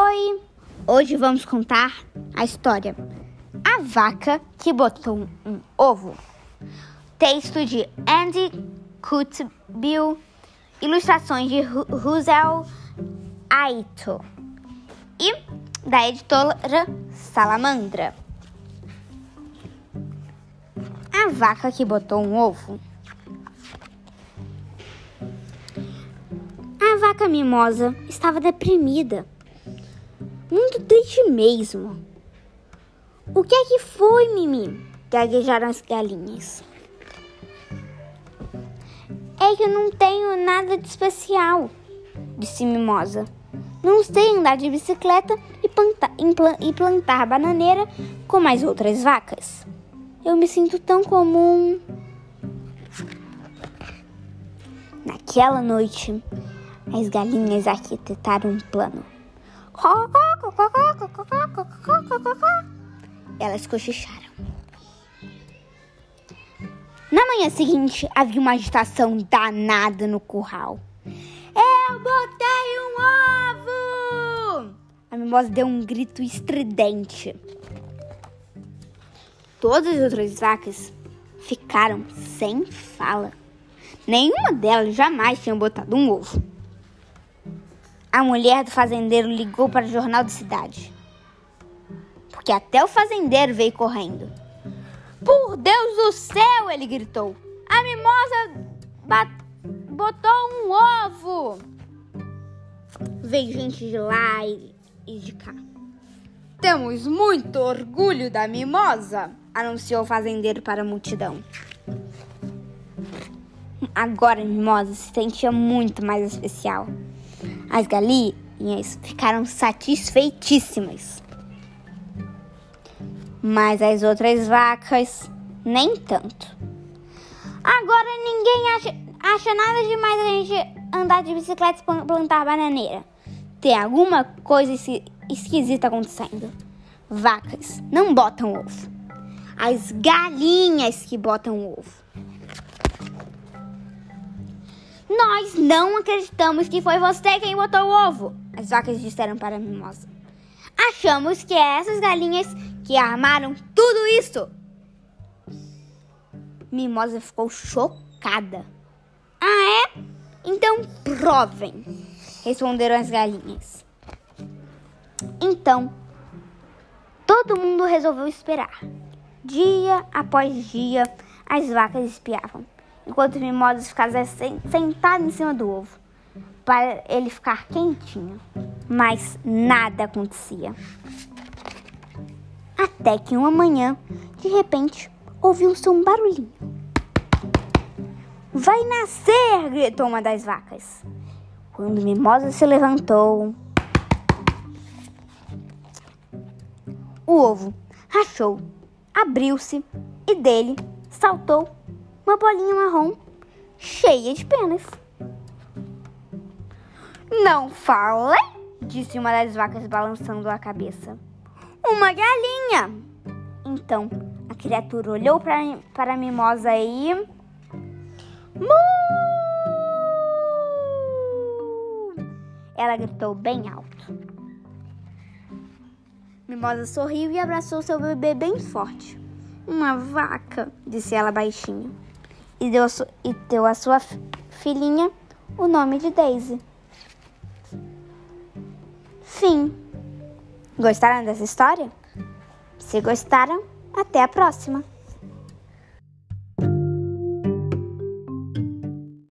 Oi! Hoje vamos contar a história A Vaca que Botou um Ovo. Texto de Andy Cutbill, ilustrações de Russell Aito e da editora Salamandra. A vaca que botou um ovo. A vaca mimosa estava deprimida. Muito triste mesmo. O que é que foi, Mimi? Gaguejaram as galinhas. É que eu não tenho nada de especial, disse Mimosa. Não sei andar de bicicleta e plantar, e plantar bananeira como as outras vacas. Eu me sinto tão comum. Naquela noite, as galinhas arquitetaram um plano. Elas cochicharam. Na manhã seguinte, havia uma agitação danada no curral. Eu botei um ovo! A mimosa deu um grito estridente. Todas as outras vacas ficaram sem fala. Nenhuma delas jamais tinha botado um ovo. A mulher do fazendeiro ligou para o jornal da cidade. Porque até o fazendeiro veio correndo. Por Deus do céu! ele gritou. A mimosa botou um ovo. Veio gente de lá e, e de cá. Temos muito orgulho da mimosa, anunciou o fazendeiro para a multidão. Agora a mimosa se sentia muito mais especial. As galinhas ficaram satisfeitíssimas. Mas as outras vacas, nem tanto. Agora ninguém acha, acha nada demais a gente andar de bicicleta e plantar bananeira. Tem alguma coisa esquisita acontecendo. Vacas não botam ovo. As galinhas que botam ovo. Nós não acreditamos que foi você quem botou o ovo, as vacas disseram para a mimosa. Achamos que é essas galinhas que armaram tudo isso. Mimosa ficou chocada. Ah, é? Então provem, responderam as galinhas. Então, todo mundo resolveu esperar. Dia após dia, as vacas espiavam enquanto os mimosos ficavam sentados em cima do ovo, para ele ficar quentinho. Mas nada acontecia. Até que uma manhã, de repente, ouviu-se um barulhinho. Vai nascer! gritou uma das vacas. Quando Mimosa se levantou, o ovo rachou, abriu-se e dele saltou uma bolinha marrom cheia de penas. Não fala, disse uma das vacas balançando a cabeça. Uma galinha! Então a criatura olhou para, para a mimosa e. Mu! Ela gritou bem alto. Mimosa sorriu e abraçou seu bebê bem forte. Uma vaca, disse ela baixinho e deu, e deu sua filhinha o nome de Daisy. Fim. Gostaram dessa história? Se gostaram, até a próxima!